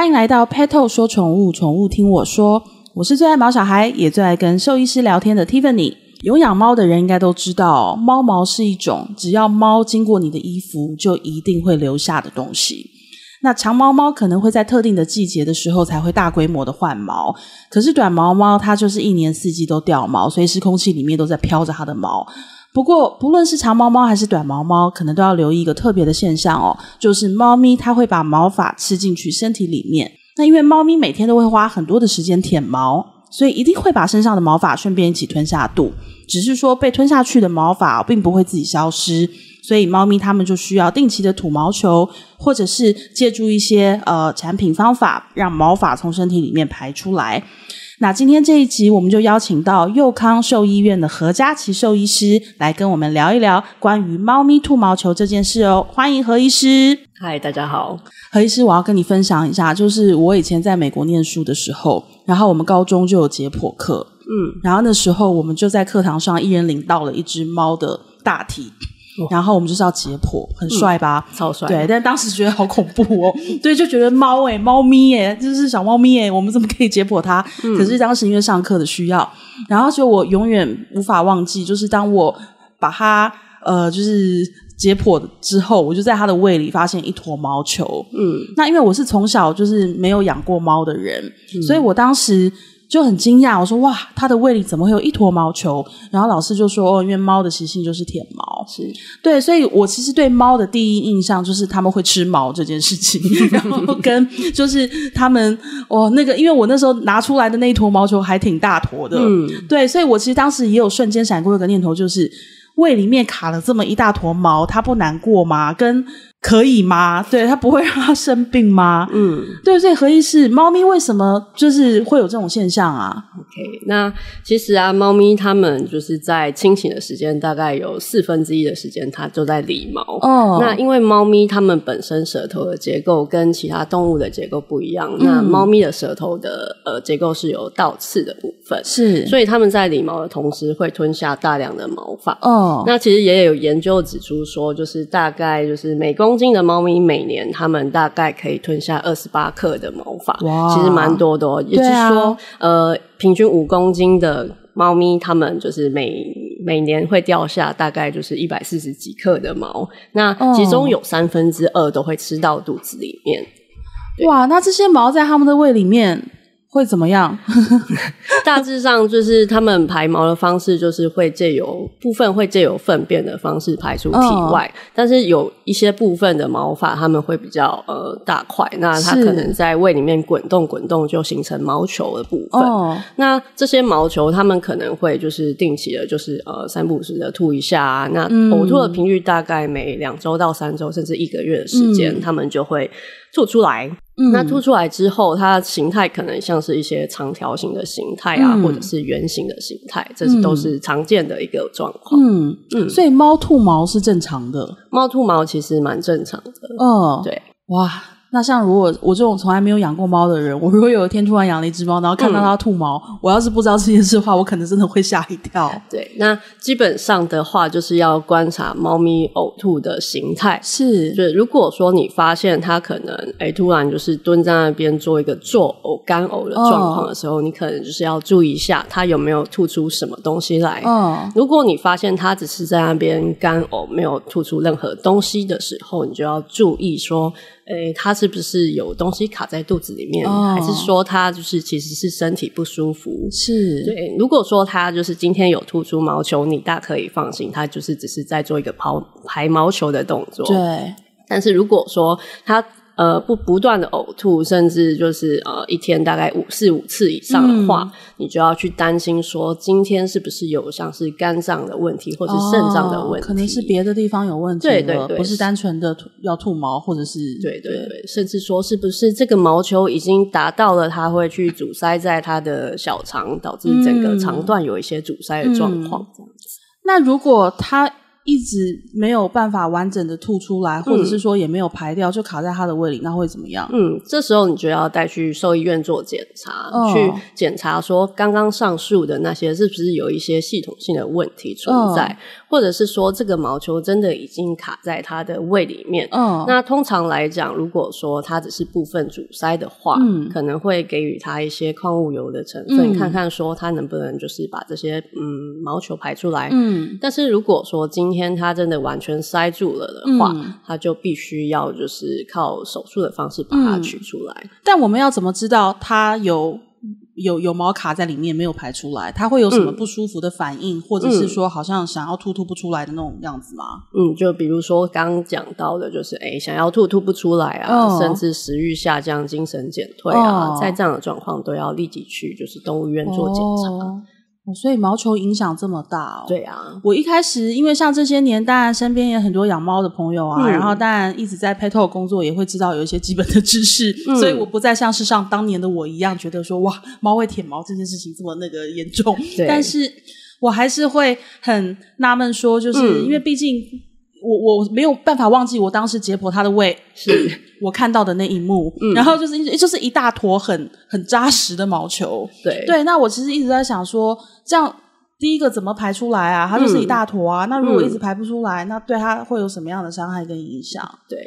欢迎来到 Petal 说宠物，宠物听我说。我是最爱毛小孩，也最爱跟兽医师聊天的 Tiffany。有养猫的人应该都知道，猫毛是一种只要猫经过你的衣服，就一定会留下的东西。那长毛猫可能会在特定的季节的时候才会大规模的换毛，可是短毛猫它就是一年四季都掉毛，随时空气里面都在飘着它的毛。不过，不论是长毛猫还是短毛猫，可能都要留意一个特别的现象哦，就是猫咪它会把毛发吃进去身体里面。那因为猫咪每天都会花很多的时间舔毛，所以一定会把身上的毛发顺便一起吞下肚。只是说被吞下去的毛发并不会自己消失，所以猫咪它们就需要定期的吐毛球，或者是借助一些呃产品方法，让毛发从身体里面排出来。那今天这一集，我们就邀请到佑康兽医院的何佳琪兽医师来跟我们聊一聊关于猫咪吐毛球这件事哦。欢迎何医师。嗨，大家好。何医师，我要跟你分享一下，就是我以前在美国念书的时候，然后我们高中就有解剖课，嗯，然后那时候我们就在课堂上一人领到了一只猫的大体。然后我们就是要解剖，很帅吧？嗯、超帅。对，但当时觉得好恐怖哦。对，就觉得猫诶，猫咪诶，就是小猫咪诶，我们怎么可以解剖它？嗯、可是当时因为上课的需要，然后就我永远无法忘记，就是当我把它呃，就是解剖之后，我就在它的胃里发现一坨毛球。嗯，那因为我是从小就是没有养过猫的人，嗯、所以我当时。就很惊讶，我说哇，它的胃里怎么会有一坨毛球？然后老师就说哦，因为猫的习性就是舔毛，是。对，所以我其实对猫的第一印象就是他们会吃毛这件事情，然后跟就是他们哦那个，因为我那时候拿出来的那一坨毛球还挺大坨的，嗯，对，所以我其实当时也有瞬间闪过一个念头，就是胃里面卡了这么一大坨毛，它不难过吗？跟可以吗？对，它不会让它生病吗？嗯，对，所以何医师，猫咪为什么就是会有这种现象啊？OK，那其实啊，猫咪它们就是在清醒的时间，大概有四分之一的时间，它就在理毛。哦，那因为猫咪它们本身舌头的结构跟其他动物的结构不一样，嗯、那猫咪的舌头的呃结构是有倒刺的部分，是，所以它们在理毛的同时会吞下大量的毛发。哦，那其实也有研究指出说，就是大概就是每公公斤的猫咪每年，它们大概可以吞下二十八克的毛发，哇其实蛮多的哦。也就是说，啊、呃，平均五公斤的猫咪，它们就是每每年会掉下大概就是一百四十几克的毛，那其中有三分之二都会吃到肚子里面。哇，那这些毛在它们的胃里面。会怎么样？大致上就是他们排毛的方式，就是会借由部分会借由粪便的方式排出体外，嗯、但是有一些部分的毛发他们会比较呃大块，那它可能在胃里面滚动滚动就形成毛球的部分。哦、那这些毛球他们可能会就是定期的，就是呃三不五时的吐一下啊。那呕吐的频率大概每两周到三周，甚至一个月的时间，嗯、他们就会吐出来。嗯、那凸出来之后，它的形态可能像是一些长条形的形态啊，嗯、或者是圆形的形态，这是都是常见的一个状况。嗯嗯，所以猫吐毛是正常的，猫吐毛其实蛮正常的。哦，对，哇。那像如果我这种从来没有养过猫的人，我如果有一天突然养了一只猫，然后看到它吐毛，嗯、我要是不知道这件事的话，我可能真的会吓一跳。对，那基本上的话就是要观察猫咪呕吐的形态。是，就如果说你发现它可能诶突然就是蹲在那边做一个作呕、干呕的状况的时候，哦、你可能就是要注意一下它有没有吐出什么东西来。哦，如果你发现它只是在那边干呕，没有吐出任何东西的时候，你就要注意说。诶，它是不是有东西卡在肚子里面？哦、还是说他就是其实是身体不舒服？是对。如果说他就是今天有吐出毛球，你大可以放心，他就是只是在做一个抛排毛球的动作。对。但是如果说它呃，不不断的呕吐，甚至就是呃，一天大概五四五次以上的话，嗯、你就要去担心说，今天是不是有像是肝脏的问题，或者是肾脏的问题，哦、可能是别的地方有问题，对对对，不是单纯的吐要吐毛，或者是对对对，对甚至说是不是这个毛球已经达到了它会去阻塞在它的小肠，导致整个肠段有一些阻塞的状况，这样子。那如果它一直没有办法完整的吐出来，或者是说也没有排掉，嗯、就卡在他的胃里，那会怎么样？嗯，这时候你就要带去兽医院做检查，哦、去检查说刚刚上述的那些是不是有一些系统性的问题存在，哦、或者是说这个毛球真的已经卡在他的胃里面。嗯、哦，那通常来讲，如果说它只是部分阻塞的话，嗯，可能会给予它一些矿物油的成分，嗯、看看说它能不能就是把这些嗯毛球排出来。嗯，但是如果说今天它真的完全塞住了的话，嗯、他就必须要就是靠手术的方式把它取出来。嗯、但我们要怎么知道它有有有毛卡在里面没有排出来？他会有什么不舒服的反应，嗯、或者是说好像想要吐吐不出来的那种样子吗？嗯，就比如说刚讲到的，就是哎想要吐吐不出来啊，哦、甚至食欲下降、精神减退啊，哦、在这样的状况都要立即去就是动物医院做检查。哦所以毛球影响这么大哦？对啊，我一开始因为像这些年，当然身边也很多养猫的朋友啊，嗯、然后当然一直在 Pet Talk 工作，也会知道有一些基本的知识，嗯、所以我不再像是像当年的我一样，觉得说哇，猫会舔毛这件事情这么那个严重。对但是我还是会很纳闷，说就是、嗯、因为毕竟。我我没有办法忘记我当时解剖他的胃，是 我看到的那一幕，嗯、然后就是就是一大坨很很扎实的毛球，对对。那我其实一直在想说，这样第一个怎么排出来啊？它就是一大坨啊。嗯、那如果一直排不出来，嗯、那对它会有什么样的伤害跟影响？对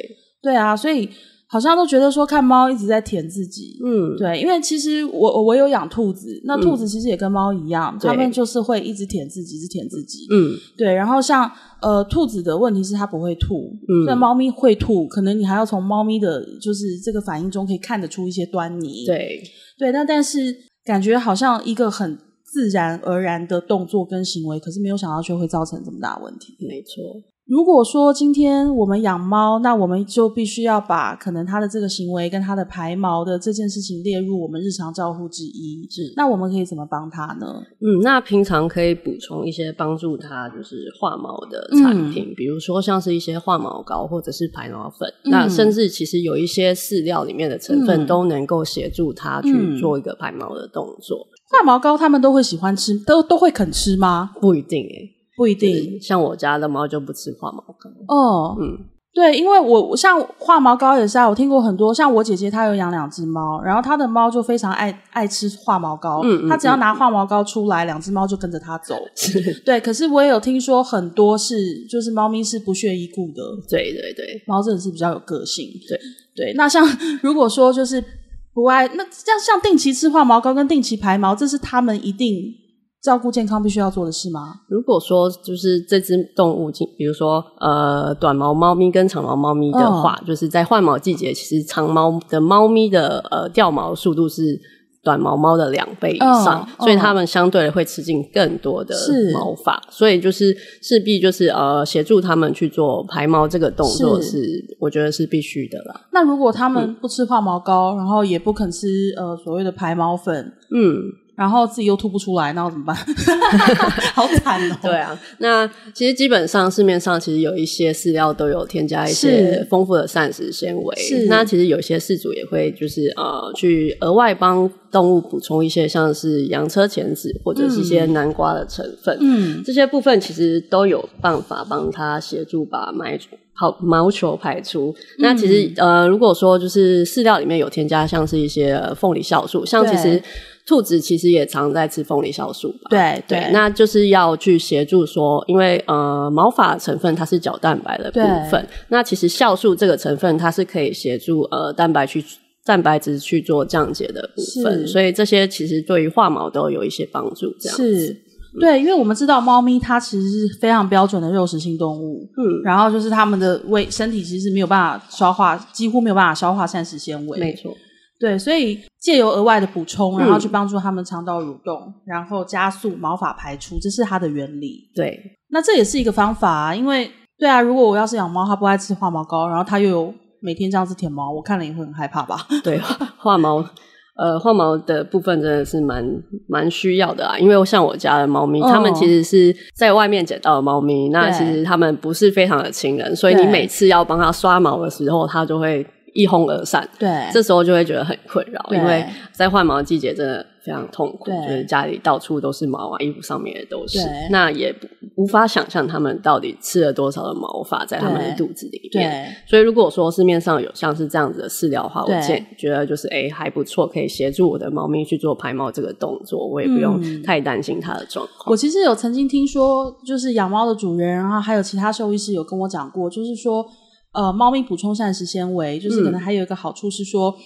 对啊，所以。好像都觉得说看猫一直在舔自己，嗯，对，因为其实我我有养兔子，那兔子其实也跟猫一样，它、嗯、们就是会一直舔自己，一直舔自己，嗯，对。然后像呃兔子的问题是它不会吐，嗯，那猫咪会吐，可能你还要从猫咪的就是这个反应中可以看得出一些端倪，对，对。那但是感觉好像一个很自然而然的动作跟行为，可是没有想到却会造成这么大问题，没错。如果说今天我们养猫，那我们就必须要把可能它的这个行为跟它的排毛的这件事情列入我们日常照护之一。是，那我们可以怎么帮它呢？嗯，那平常可以补充一些帮助它就是化毛的产品，嗯、比如说像是一些化毛膏或者是排毛粉。嗯、那甚至其实有一些饲料里面的成分都能够协助它去做一个排毛的动作。嗯、化毛膏他们都会喜欢吃，都都会肯吃吗？不一定诶、欸不一定，像我家的猫就不吃化毛膏。哦，嗯，对，因为我像化毛膏也是啊，我听过很多，像我姐姐她有养两只猫，然后她的猫就非常爱爱吃化毛膏，嗯，她只要拿化毛膏出来，两只猫就跟着她走。对。可是我也有听说很多是，就是猫咪是不屑一顾的。对对对，猫真的是比较有个性。对对，那像如果说就是不爱，那像像定期吃化毛膏跟定期排毛，这是他们一定。照顾健康必须要做的事吗？如果说就是这只动物，比如说呃短毛猫咪跟长毛猫咪的话，哦、就是在换毛季节，其实长毛的猫咪的呃掉毛速度是短毛猫的两倍以上，所以它们相对的会吃进更多的毛发，所以就是势必就是呃协助它们去做排毛这个动作是，是我觉得是必须的啦。那如果它们不吃化毛膏，嗯、然后也不肯吃呃所谓的排毛粉，嗯。然后自己又吐不出来，那我怎么办？好惨哦！对啊，那其实基本上市面上其实有一些饲料都有添加一些丰富的膳食纤维。是，那其实有些饲主也会就是呃去额外帮动物补充一些像是洋车前子或者是一些南瓜的成分。嗯，这些部分其实都有办法帮它协助把毛好毛球排出。嗯、那其实呃如果说就是饲料里面有添加像是一些凤梨酵素，像其实。兔子其实也常在吃凤梨酵素吧？对对，对，那就是要去协助说，因为呃毛发成分它是角蛋白的部分，那其实酵素这个成分它是可以协助呃蛋白去蛋白质去做降解的部分，所以这些其实对于化毛都有一些帮助。这样子是，对，因为我们知道猫咪它其实是非常标准的肉食性动物，嗯，然后就是它们的胃身体其实是没有办法消化，几乎没有办法消化膳食纤维，没错。对，所以借由额外的补充，然后去帮助他们肠道蠕动，嗯、然后加速毛发排出，这是它的原理。对，那这也是一个方法啊。因为，对啊，如果我要是养猫，它不爱吃化毛膏，然后它又有每天这样子舔毛，我看了也会很害怕吧？对，化毛，呃，化毛的部分真的是蛮蛮需要的啊。因为像我家的猫咪，它、哦、们其实是在外面捡到的猫咪，那其实它们不是非常的亲人，所以你每次要帮它刷毛的时候，它就会。一哄而散。对，这时候就会觉得很困扰，因为在换毛的季节真的非常痛苦，就是家里到处都是毛啊，衣服上面也都是，那也无法想象他们到底吃了多少的毛发在他们的肚子里面。对，所以如果说市面上有像是这样子的饲料的话，我建议觉得就是哎还不错，可以协助我的猫咪去做排毛这个动作，我也不用太担心它的状况。我其实有曾经听说，就是养猫的主人，然后还有其他兽医师有跟我讲过，就是说，呃，猫咪补充膳食纤维，就是可能还有一个好处是说，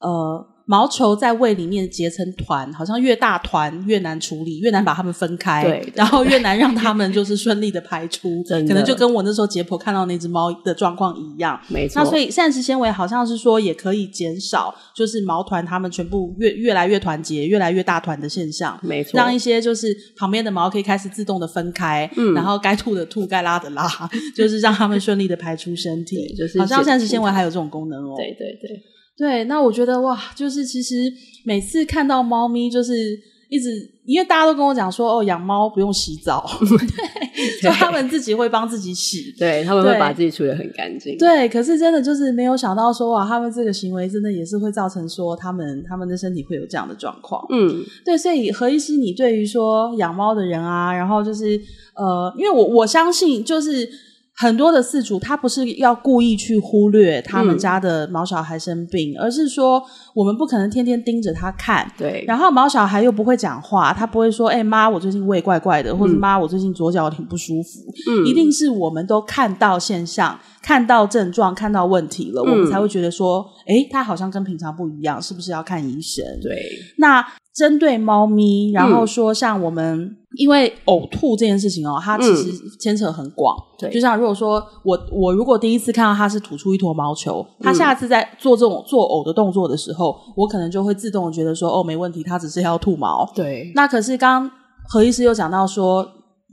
嗯、呃。毛球在胃里面结成团，好像越大团越难处理，越难把它们分开，对，对，然后越难让它们就是顺利的排出，可能就跟我那时候解剖看到那只猫的状况一样，没错。那所以膳食纤维好像是说也可以减少，就是毛团它们全部越越来越团结、越来越大团的现象，没错。让一些就是旁边的毛可以开始自动的分开，嗯，然后该吐的吐，该拉的拉，就是让它们顺利的排出身体，就是好像膳食纤维还有这种功能哦，对对对。对，那我觉得哇，就是其实每次看到猫咪，就是一直因为大家都跟我讲说，哦，养猫不用洗澡，对，就他们自己会帮自己洗，对，他们会把自己处理得很干净。对，可是真的就是没有想到说，哇，他们这个行为真的也是会造成说他们他们的身体会有这样的状况。嗯，对，所以何医师，你对于说养猫的人啊，然后就是呃，因为我我相信就是。很多的饲主，他不是要故意去忽略他们家的毛小孩生病，嗯、而是说我们不可能天天盯着他看。对，然后毛小孩又不会讲话，他不会说：“哎、欸、妈，我最近胃怪怪的，嗯、或者妈，我最近左脚挺不舒服。”嗯，一定是我们都看到现象、看到症状、看到问题了，嗯、我们才会觉得说：“哎、它，好像跟平常不一样，是不是要看医生？”对，那。针对猫咪，然后说像我们，嗯、因为呕吐这件事情哦，它其实牵扯很广。对、嗯，就像如果说我我如果第一次看到它是吐出一坨毛球，它下次在做这种做呕的动作的时候，我可能就会自动觉得说哦，没问题，它只是要吐毛。对，那可是刚刚何医师又讲到说。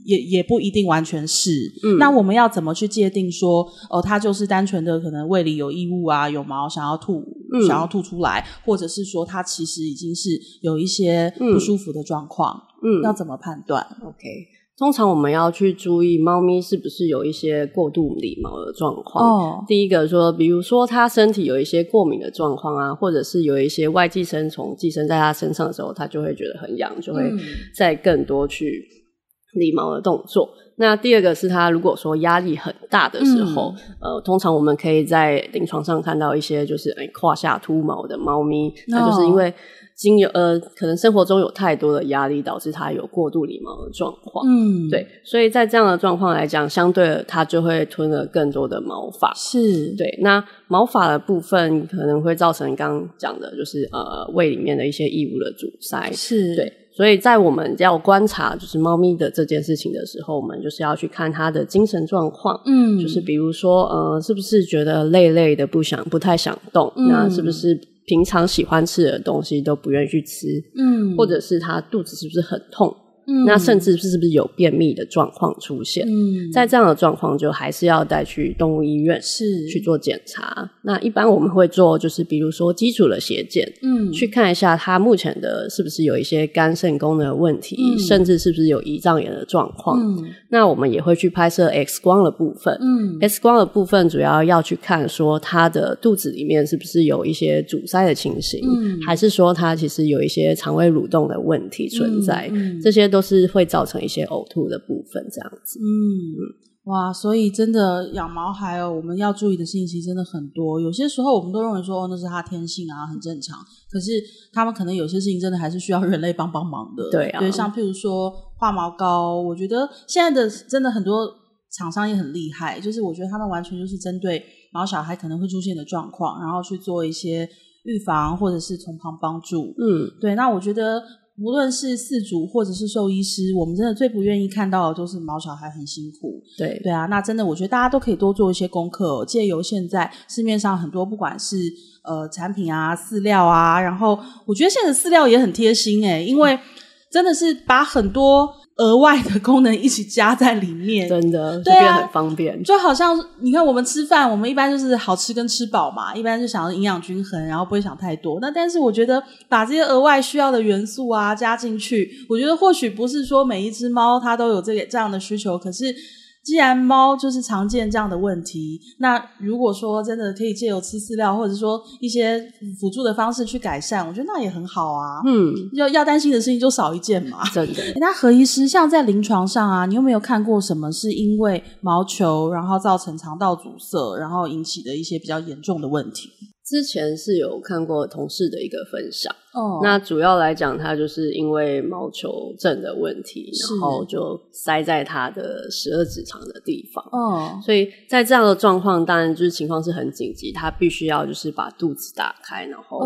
也也不一定完全是，嗯，那我们要怎么去界定说，哦、呃，它就是单纯的可能胃里有异物啊，有毛想要吐，嗯、想要吐出来，或者是说它其实已经是有一些不舒服的状况，嗯，要怎么判断？OK，通常我们要去注意猫咪是不是有一些过度理毛的状况。哦，第一个说，比如说它身体有一些过敏的状况啊，或者是有一些外寄生虫寄生在它身上的时候，它就会觉得很痒，就会再更多去。理毛的动作。那第二个是他如果说压力很大的时候，嗯、呃，通常我们可以在临床上看到一些就是诶胯下秃毛的猫咪，那、哦、就是因为经有呃可能生活中有太多的压力，导致它有过度理毛的状况。嗯，对，所以在这样的状况来讲，相对的它就会吞了更多的毛发。是对，那毛发的部分可能会造成刚刚讲的就是呃胃里面的一些异物的阻塞。是对。所以在我们要观察就是猫咪的这件事情的时候，我们就是要去看它的精神状况，嗯，就是比如说，呃，是不是觉得累累的，不想不太想动，嗯，那是不是平常喜欢吃的东西都不愿意去吃，嗯，或者是它肚子是不是很痛？嗯，那甚至是不是有便秘的状况出现？嗯，在这样的状况，就还是要带去动物医院是去做检查。那一般我们会做，就是比如说基础的血检，嗯，去看一下它目前的是不是有一些肝肾功能的问题，嗯，甚至是不是有胰脏炎的状况。嗯，那我们也会去拍摄 X 光的部分。嗯，X 光的部分主要要去看说它的肚子里面是不是有一些阻塞的情形，嗯，还是说它其实有一些肠胃蠕动的问题存在，嗯，这些。都是会造成一些呕吐的部分，这样子。嗯，哇，所以真的养毛孩哦，我们要注意的信息真的很多。有些时候我们都认为说，哦，那是他天性啊，很正常。可是他们可能有些事情真的还是需要人类帮帮忙的。对啊，对，像譬如说化毛膏，我觉得现在的真的很多厂商也很厉害，就是我觉得他们完全就是针对毛小孩可能会出现的状况，然后去做一些预防，或者是从旁帮助。嗯，对，那我觉得。无论是饲主或者是兽医师，我们真的最不愿意看到的就是毛小孩很辛苦。对对啊，那真的我觉得大家都可以多做一些功课哦，借由现在市面上很多不管是呃产品啊、饲料啊，然后我觉得现在的饲料也很贴心诶，因为真的是把很多。额外的功能一起加在里面，真的对啊很方便。就好像你看，我们吃饭，我们一般就是好吃跟吃饱嘛，一般就想要营养均衡，然后不会想太多。那但是我觉得把这些额外需要的元素啊加进去，我觉得或许不是说每一只猫它都有这个这样的需求，可是既然猫就是常见这样的问题，那如果说真的可以借由吃饲料，或者说一些辅助的方式去改善，我觉得那也很好啊。嗯，要要担心的事情就少一件嘛。真的。那何医师，像在临床上啊，你有没有看过什么是因为毛球然后造成肠道阻塞，然后引起的一些比较严重的问题？之前是有看过同事的一个分享，哦，那主要来讲，他就是因为毛球症的问题，然后就塞在他的十二指肠的地方，哦，所以在这样的状况，当然就是情况是很紧急，他必须要就是把肚子打开，然后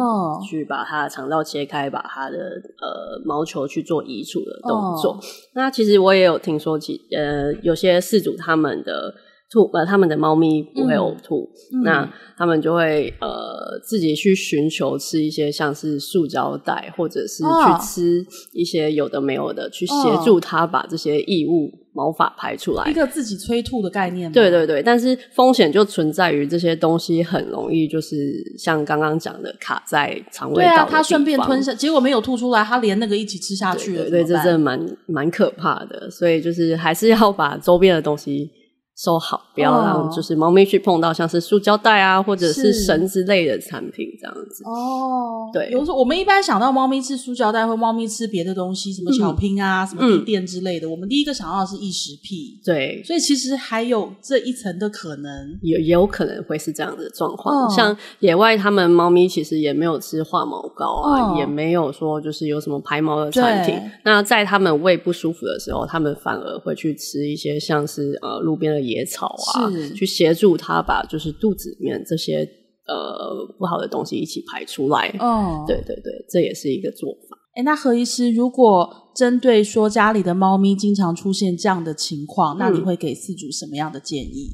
去把他的肠道切开，把他的呃毛球去做移除的动作。哦，那其实我也有听说其，呃，有些事主他们的。吐呃，他们的猫咪不会呕吐，嗯，那他们就会呃自己去寻求吃一些像是塑胶袋，或者是去吃一些有的没有的，哦，去协助它把这些异物毛发排出来，一个自己催吐的概念。对对对，但是风险就存在于这些东西很容易就是像刚刚讲的卡在肠胃道。对啊，它顺便吞下，结果没有吐出来，它连那个一起吃下去了。对对，对，这真的蛮蛮可怕的，所以就是还是要把周边的东西。收好，不要让就是猫咪去碰到像是塑胶袋啊，或者是绳之类的产品这样子。哦，对，比如说我们一般想到猫咪吃塑胶袋，或猫咪吃别的东西，什么巧拼啊，嗯、什么地垫之类的、嗯，我们第一个想到的是异食癖。对，所以其实还有这一层的可能，也也有可能会是这样的状况。哦、像野外，他们猫咪其实也没有吃化毛膏啊、哦，也没有说就是有什么排毛的产品。那在他们胃不舒服的时候，他们反而会去吃一些像是呃路边的野草啊，去协助他把就是肚子里面这些呃不好的东西一起排出来。哦，对对对，这也是一个做法。哎，那何医师，如果针对说家里的猫咪经常出现这样的情况，嗯，那你会给饲主什么样的建议？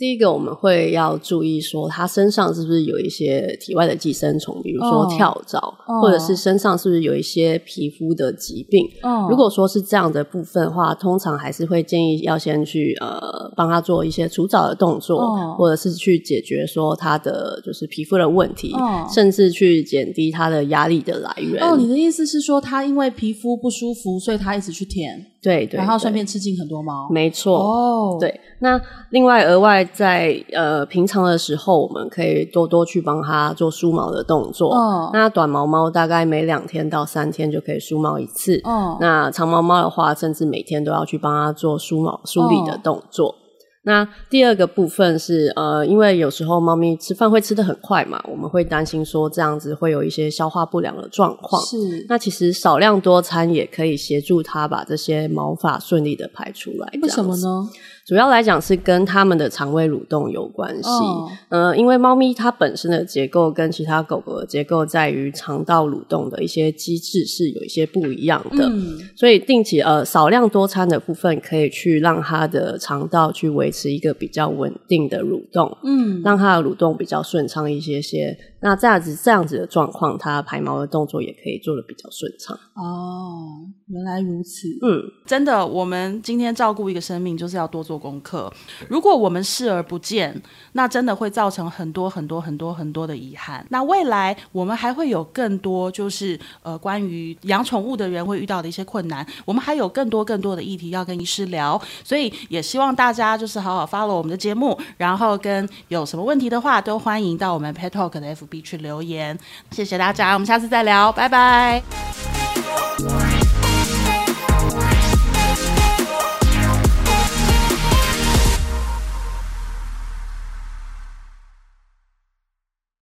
第一个我们会要注意说，它身上是不是有一些体外的寄生虫，比如说跳蚤，oh. Oh. 或者是身上是不是有一些皮肤的疾病。Oh. 如果说是这样的部分的话，通常还是会建议要先去呃帮他做一些除蚤的动作，oh. 或者是去解决说他的就是皮肤的问题，oh. 甚至去减低他的压力的来源。哦，你的意思是说，他因为皮肤不舒服，所以他一直去舔？对对，然后顺便吃进很多毛，没错。哦，对。那另外额外在呃平常的时候，我们可以多多去帮它做梳毛的动作。哦。那短毛猫大概每两天到三天就可以梳毛一次。哦。那长毛猫的话，甚至每天都要去帮它做梳毛梳理的动作。哦。那第二个部分是，呃，因为有时候猫咪吃饭会吃得很快嘛，我们会担心说这样子会有一些消化不良的状况。是。那其实少量多餐也可以协助它把这些毛发顺利的排出来。为什么呢？主要来讲是跟它们的肠胃蠕动有关系。哦。呃，因为猫咪它本身的结构跟其他狗狗的结构在于肠道蠕动的一些机制是有一些不一样的。嗯。所以定期呃少量多餐的部分可以去让它的肠道去维持一个比较稳定的蠕动。嗯。让它的蠕动比较顺畅一些些。那这样子这样子的状况，它排毛的动作也可以做的比较顺畅。哦，原来如此。嗯，真的，我们今天照顾一个生命，就是要多做功课。如果我们视而不见，那真的会造成很多很多很多很多的遗憾。那未来我们还会有更多，就是呃，关于养宠物的人会遇到的一些困难。我们还有更多更多的议题要跟医师聊，所以也希望大家就是好好 follow 我们的节目，然后跟有什么问题的话，都欢迎到我们 Pet Talk 的 F。别去留言，谢谢大家，我们下次再聊，拜拜。